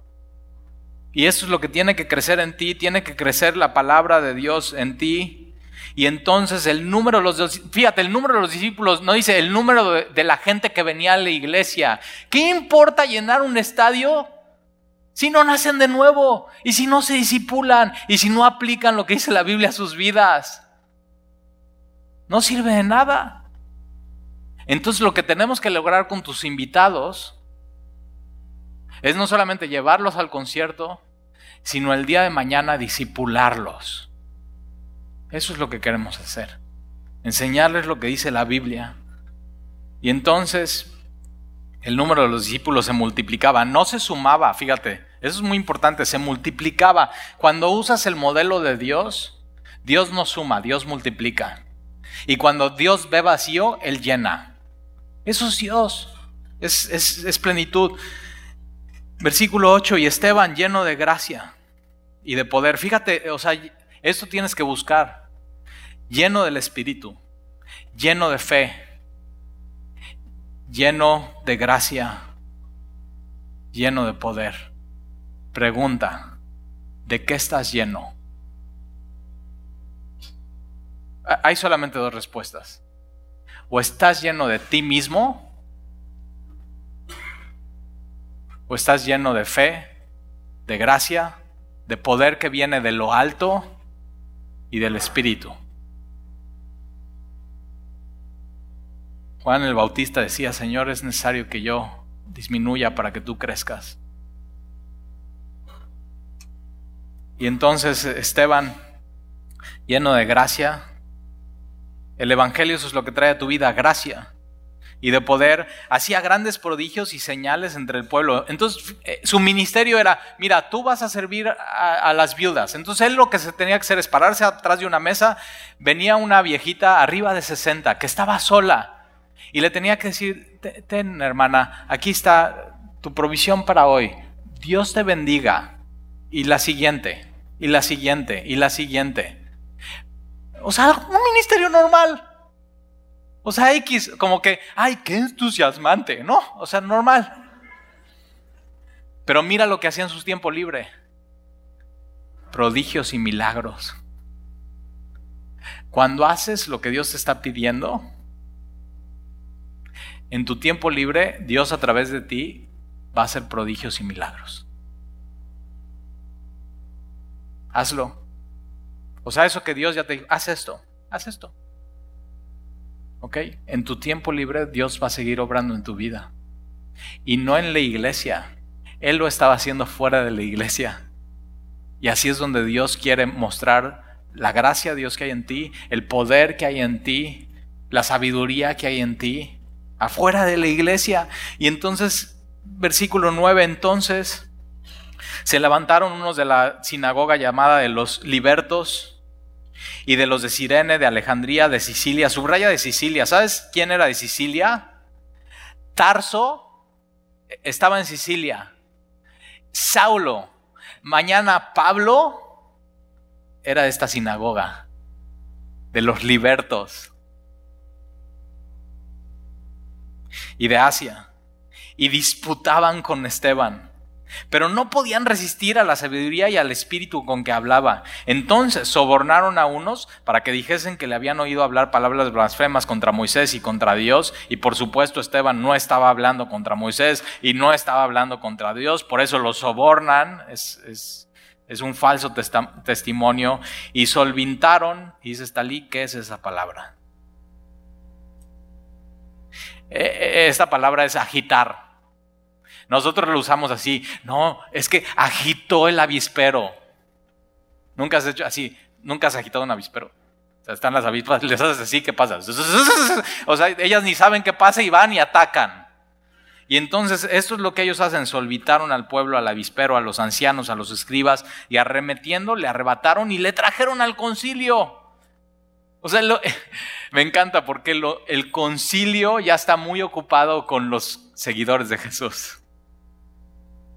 Y eso es lo que tiene que crecer en ti, tiene que crecer la palabra de Dios en ti. Y entonces el número de los, fíjate, el número de los discípulos no dice el número de, de la gente que venía a la iglesia. ¿Qué importa llenar un estadio si no nacen de nuevo y si no se disipulan y si no aplican lo que dice la Biblia a sus vidas, no sirve de nada. Entonces lo que tenemos que lograr con tus invitados es no solamente llevarlos al concierto, sino el día de mañana disipularlos. Eso es lo que queremos hacer. Enseñarles lo que dice la Biblia. Y entonces el número de los discípulos se multiplicaba, no se sumaba, fíjate, Eso es muy importante, se multiplicaba. Cuando usas el modelo de Dios, Dios no suma, Dios multiplica. Y cuando Dios ve vacío, Él llena. Eso es Dios, es, es plenitud. Versículo 8, y Esteban lleno de gracia y de poder. Fíjate, o sea, esto tienes que buscar. Lleno del Espíritu, lleno de fe, lleno de gracia, lleno de poder. Pregunta, ¿de qué estás lleno? Hay solamente dos respuestas. O estás lleno de ti mismo, o estás lleno de fe, de gracia, de poder que viene de lo alto y del Espíritu. Juan el Bautista decía, Señor, es necesario que yo disminuya para que tú crezcas. Y entonces Esteban, lleno de gracia, el Evangelio eso es lo que trae a tu vida, gracia y de poder, hacía grandes prodigios y señales entre el pueblo. Entonces eh, su ministerio era, mira, tú vas a servir a, las viudas. Entonces él lo que se tenía que hacer es pararse atrás de una mesa, venía una viejita arriba de 60 que estaba sola y le tenía que decir, ten hermana, aquí está tu provisión para hoy, Dios te bendiga. Y la siguiente, y la siguiente, y la siguiente. O sea, un ministerio normal. O sea, X, como que, ay, qué entusiasmante, ¿no? O sea, normal. Pero mira lo que hacía en su tiempo libre. Prodigios y milagros. Cuando haces lo que Dios te está pidiendo, en tu tiempo libre, Dios a través de ti va a hacer prodigios y milagros. Hazlo. O sea, eso que Dios ya te dijo, haz esto, haz esto. ¿Ok? En tu tiempo libre Dios va a seguir obrando en tu vida. Y no en la iglesia. Él lo estaba haciendo fuera de la iglesia. Y así es donde Dios quiere mostrar la gracia de Dios que hay en ti, el poder que hay en ti, la sabiduría que hay en ti, afuera de la iglesia. Y entonces, versículo 9, entonces se levantaron unos de la sinagoga llamada de los libertos y de los de Sirene, de Alejandría, de Sicilia. Subraya de Sicilia. ¿Sabes quién era de Sicilia? Tarso estaba en Sicilia. Saulo, mañana Pablo era de esta sinagoga, de los libertos y de Asia. Y disputaban con Esteban pero no podían resistir a la sabiduría y al espíritu con que hablaba. Entonces sobornaron a unos para que dijesen que le habían oído hablar palabras blasfemas contra Moisés y contra Dios. Y por supuesto Esteban no estaba hablando contra Moisés y no estaba hablando contra Dios. Por eso lo sobornan. Es, un falso testimonio. Y solvintaron, y dice Stalí, ¿qué es esa palabra? E, e, esta palabra es agitar. Nosotros lo usamos así. No, es que agitó el avispero. Nunca has hecho así. Nunca has agitado un avispero. O sea, están las avispas, les haces así, ¿qué pasa? O sea, ellas ni saben qué pasa y van y atacan. Y entonces esto es lo que ellos hacen, solvitaron al pueblo, al avispero, a los ancianos, a los escribas, y arremetiendo le arrebataron y le trajeron al concilio. O sea, me encanta porque el concilio ya está muy ocupado con los seguidores de Jesús.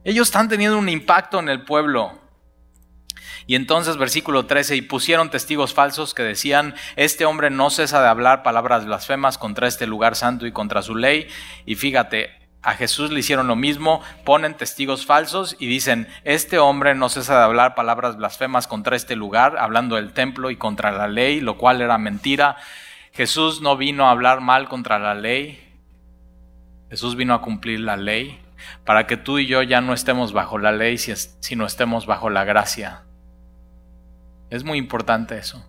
Ellos están teniendo un impacto en el pueblo. Y entonces versículo 13, y pusieron testigos falsos que decían, este hombre no cesa de hablar palabras blasfemas contra este lugar santo y contra su ley. Y fíjate, a Jesús le hicieron lo mismo, ponen testigos falsos y dicen, este hombre no cesa de hablar palabras blasfemas contra este lugar, hablando del templo y contra la ley, lo cual era mentira. Jesús no vino a hablar mal contra la ley, Jesús vino a cumplir la ley para que tú y yo ya no estemos bajo la ley, sino estemos bajo la gracia. Es muy importante eso.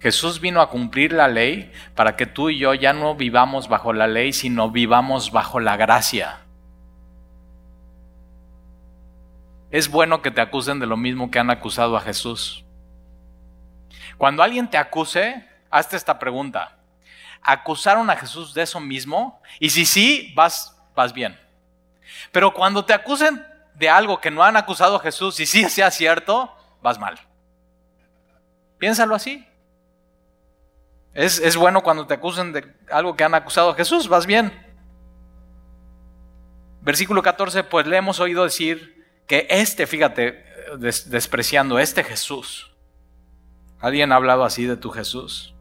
Jesús vino a cumplir la ley para que tú y yo ya no vivamos bajo la ley, sino vivamos bajo la gracia. Es bueno que te acusen de lo mismo que han acusado a Jesús. Cuando alguien te acuse, hazte esta pregunta. ¿Acusaron a Jesús de eso mismo? Y si sí, vas, vas bien. Pero cuando te acusen de algo que no han acusado a Jesús y sí sea cierto, vas mal. Piénsalo así. Es, es, bueno cuando te acusen de algo que han acusado a Jesús, vas bien. Versículo 14, pues le hemos oído decir que este, fíjate, despreciando este Jesús. ¿Alguien ha hablado así de tu Jesús?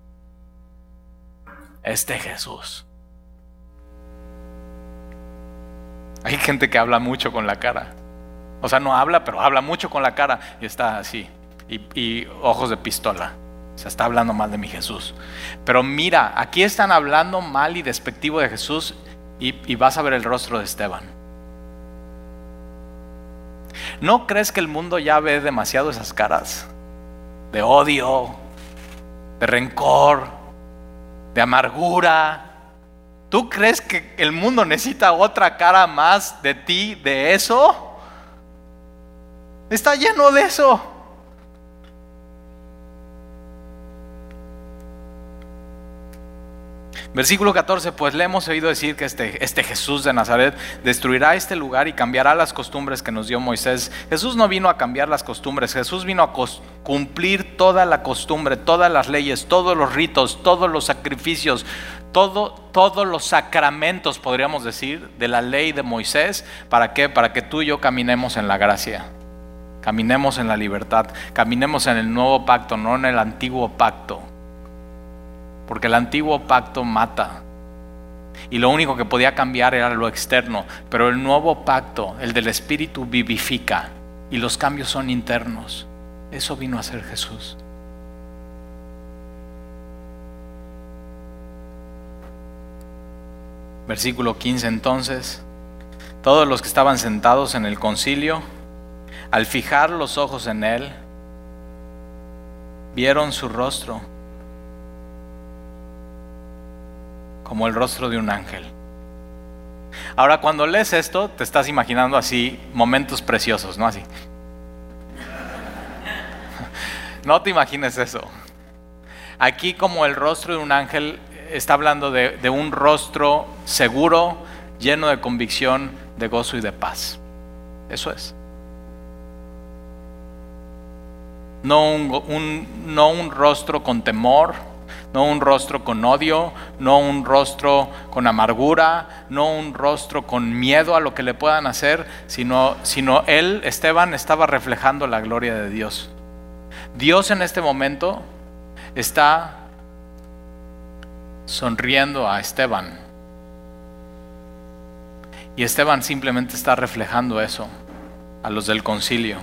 Este Jesús. Hay gente que habla mucho con la cara. O sea, no habla, pero habla mucho con la cara y está así. Y, ojos de pistola. O sea, está hablando mal de mi Jesús. Pero mira, aquí están hablando mal y despectivo de Jesús y vas a ver el rostro de Esteban. ¿No crees que el mundo ya ve demasiado esas caras? De odio, de rencor, de amargura, ¿Tú crees que el mundo necesita otra cara más de ti, de eso? Está lleno de eso. Versículo 14, pues le hemos oído decir que este, este, Jesús de Nazaret destruirá este lugar y cambiará las costumbres que nos dio Moisés. Jesús no vino a cambiar las costumbres, Jesús vino a cumplir toda la costumbre, todas las leyes, todos los ritos, todos los sacrificios, todo, todos los sacramentos, podríamos decir, de la ley de Moisés. ¿Para qué? Para que tú y yo caminemos en la gracia, caminemos en la libertad, caminemos en el nuevo pacto, no en el antiguo pacto. Porque el antiguo pacto mata. Y lo único que podía cambiar era lo externo. Pero el nuevo pacto, el del Espíritu, vivifica. Y los cambios son internos. Eso vino a ser Jesús. Versículo 15 entonces, todos los que estaban sentados en el concilio, al fijar los ojos en él, vieron su rostro como el rostro de un ángel. Ahora, cuando lees esto, te estás imaginando así momentos preciosos, ¿no? Así. No te imagines eso. Aquí como el rostro de un ángel está hablando de, un rostro seguro, lleno de convicción, de gozo y de paz. Eso es. No un, no un rostro con temor, no un rostro con odio, no un rostro con amargura, no un rostro con miedo a lo que le puedan hacer, sino, sino él, Esteban, estaba reflejando la gloria de Dios. Dios en este momento está sonriendo a Esteban. Y Esteban simplemente está reflejando eso a los del concilio.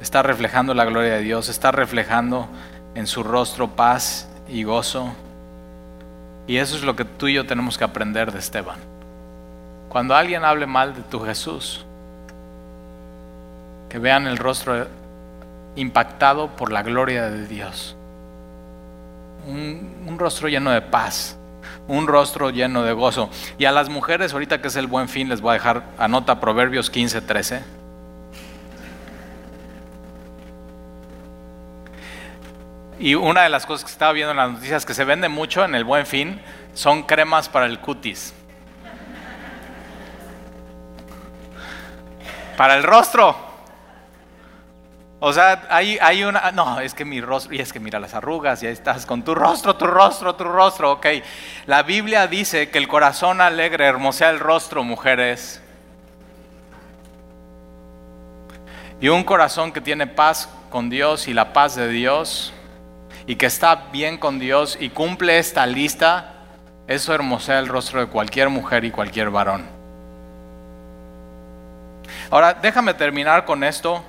Está reflejando la gloria de Dios, está reflejando en su rostro paz y gozo. Y eso es lo que tú y yo tenemos que aprender de Esteban. Cuando alguien hable mal de tu Jesús, que vean el rostro impactado por la gloria de Dios un, rostro lleno de paz, un rostro lleno de gozo. Y a las mujeres, ahorita que es el buen fin, les voy a dejar, anota Proverbios 15, 13. Y una de las cosas que estaba viendo en las noticias que se vende mucho en el buen fin son cremas para el cutis. Para el rostro. O sea, hay, hay una, no, es que mi rostro, y es que mira las arrugas, y ahí estás con tu rostro, tu rostro, tu rostro, ok. La Biblia dice que el corazón alegre hermosea el rostro, mujeres. Y un corazón que tiene paz con Dios y la paz de Dios, y que está bien con Dios y cumple esta lista, eso hermosea el rostro de cualquier mujer y cualquier varón. Ahora, déjame terminar con esto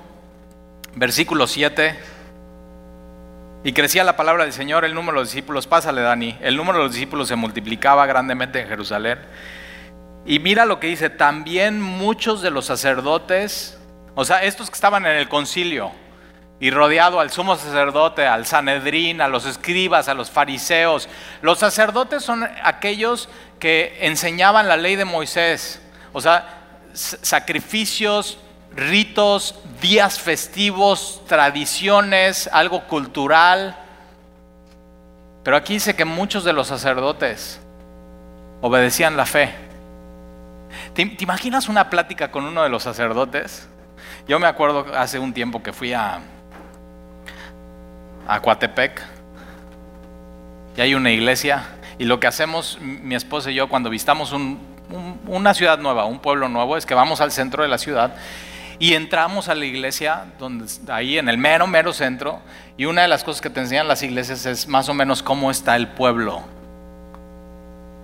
versículo 7. Y crecía la palabra del Señor, el número de los discípulos, pásale Dani, el número de los discípulos se multiplicaba grandemente en Jerusalén. Y mira lo que dice, también muchos de los sacerdotes, o sea, estos que estaban en el concilio y rodeado al sumo sacerdote, al Sanedrín, a los escribas, a los fariseos, los sacerdotes son aquellos que enseñaban la ley de Moisés, o sea, sacrificios, ritos, días festivos, tradiciones, algo cultural. Pero aquí dice que muchos de los sacerdotes obedecían la fe. ¿Te, te imaginas una plática con uno de los sacerdotes? Yo me acuerdo hace un tiempo que fui a, a Coatepec y hay una iglesia y lo que hacemos mi esposa y yo cuando visitamos un- un- una ciudad nueva, un pueblo nuevo, es que vamos al centro de la ciudad y entramos a la iglesia, donde, ahí en el mero, mero centro, y una de las cosas que te enseñan las iglesias es más o menos cómo está el pueblo.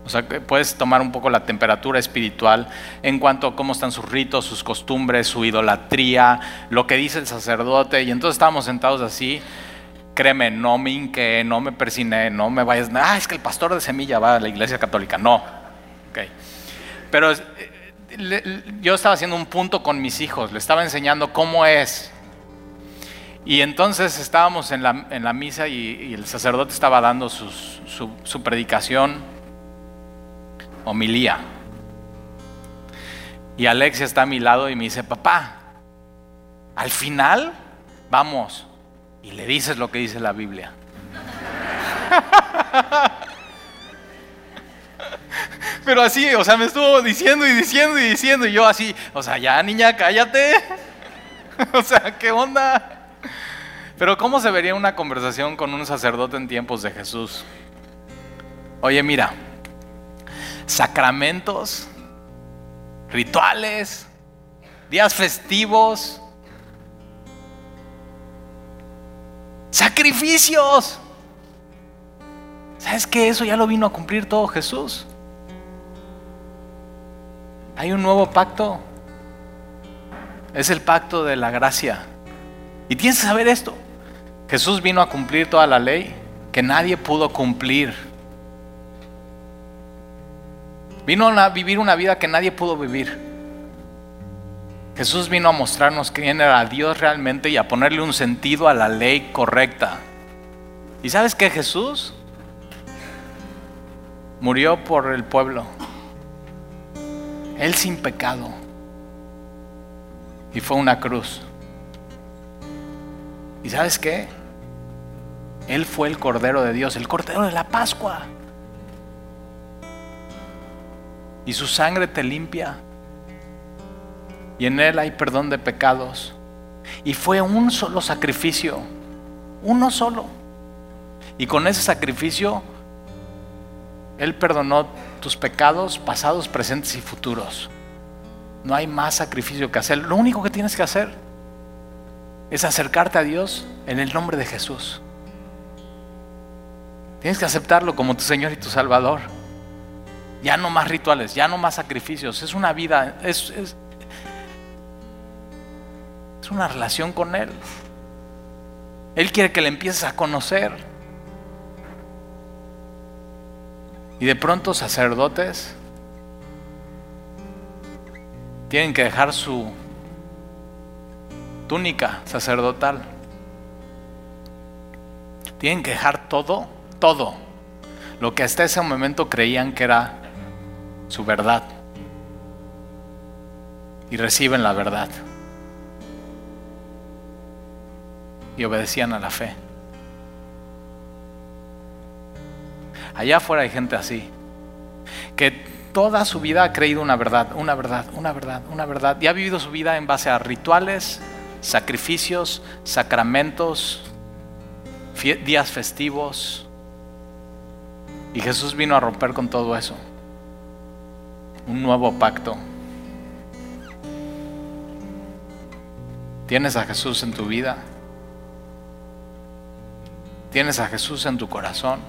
O sea, puedes tomar un poco la temperatura espiritual en cuanto a cómo están sus ritos, sus costumbres, su idolatría, lo que dice el sacerdote. Y entonces estábamos sentados así. Créeme, no me hinqué, no me persiné, no me vayas. Ah, es que el pastor de semilla va a la iglesia católica. No. Ok. Pero eh, yo estaba haciendo un punto con mis hijos, le estaba enseñando cómo es. Y entonces estábamos en la, en la misa y, el sacerdote estaba dando su, su predicación, homilía. Y Alexia está a mi lado y me dice, papá, al final vamos y le dices lo que dice la Biblia. Pero así, o sea, me estuvo diciendo y diciendo y diciendo y yo así, o sea, ya niña, cállate. o sea, ¿qué onda? Pero ¿cómo se vería una conversación con un sacerdote en tiempos de Jesús? Oye, mira, sacramentos, rituales, días festivos, sacrificios. ¿Sabes qué? Eso ya lo vino a cumplir todo Jesús. Hay un nuevo pacto. Es el pacto de la gracia. Y tienes que saber esto. Jesús vino a cumplir toda la ley que nadie pudo cumplir. Vino a vivir una vida que nadie pudo vivir. Jesús vino a mostrarnos quién era Dios realmente y a ponerle un sentido a la ley correcta. ¿Y sabes qué Jesús? Murió por el pueblo. Él sin pecado. Y fue una cruz. ¿Y sabes qué? Él fue el Cordero de Dios, el Cordero de la Pascua. Y su sangre te limpia. Y en Él hay perdón de pecados. Y fue un solo sacrificio. Uno solo. Y con ese sacrificio, Él perdonó tus pecados pasados, presentes y futuros. No hay más sacrificio que hacer. Lo único que tienes que hacer es acercarte a Dios en el nombre de Jesús. Tienes que aceptarlo como tu Señor y tu Salvador. Ya no más rituales, ya no más sacrificios. Es una vida, es, es, es una relación con Él. Él quiere que le empieces a conocer. Y de pronto sacerdotes tienen que dejar su túnica sacerdotal. Tienen que dejar todo, todo, lo que hasta ese momento creían que era su verdad. Y reciben la verdad. Y obedecían a la fe. Allá afuera hay gente así, que toda su vida ha creído una verdad, una verdad, una verdad, una verdad, y ha vivido su vida en base a rituales, sacrificios, sacramentos, días festivos. Y Jesús vino a romper con todo eso. Un nuevo pacto. ¿Tienes a Jesús en tu vida? ¿Tienes a Jesús en tu corazón?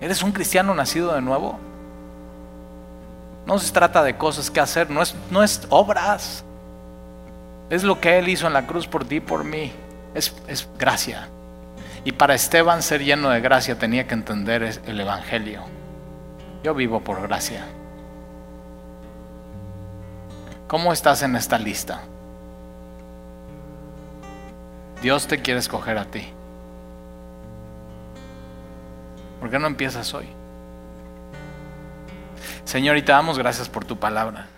¿Eres un cristiano nacido de nuevo? No se trata de cosas que hacer, no es, no es obras. Es lo que Él hizo en la cruz por ti y por mí. Es, es gracia. Y para Esteban ser lleno de gracia tenía que entender el Evangelio. Yo vivo por gracia. ¿Cómo estás en esta lista? Dios te quiere escoger a ti. ¿Por qué no empiezas hoy? Señor, y te damos gracias por tu palabra.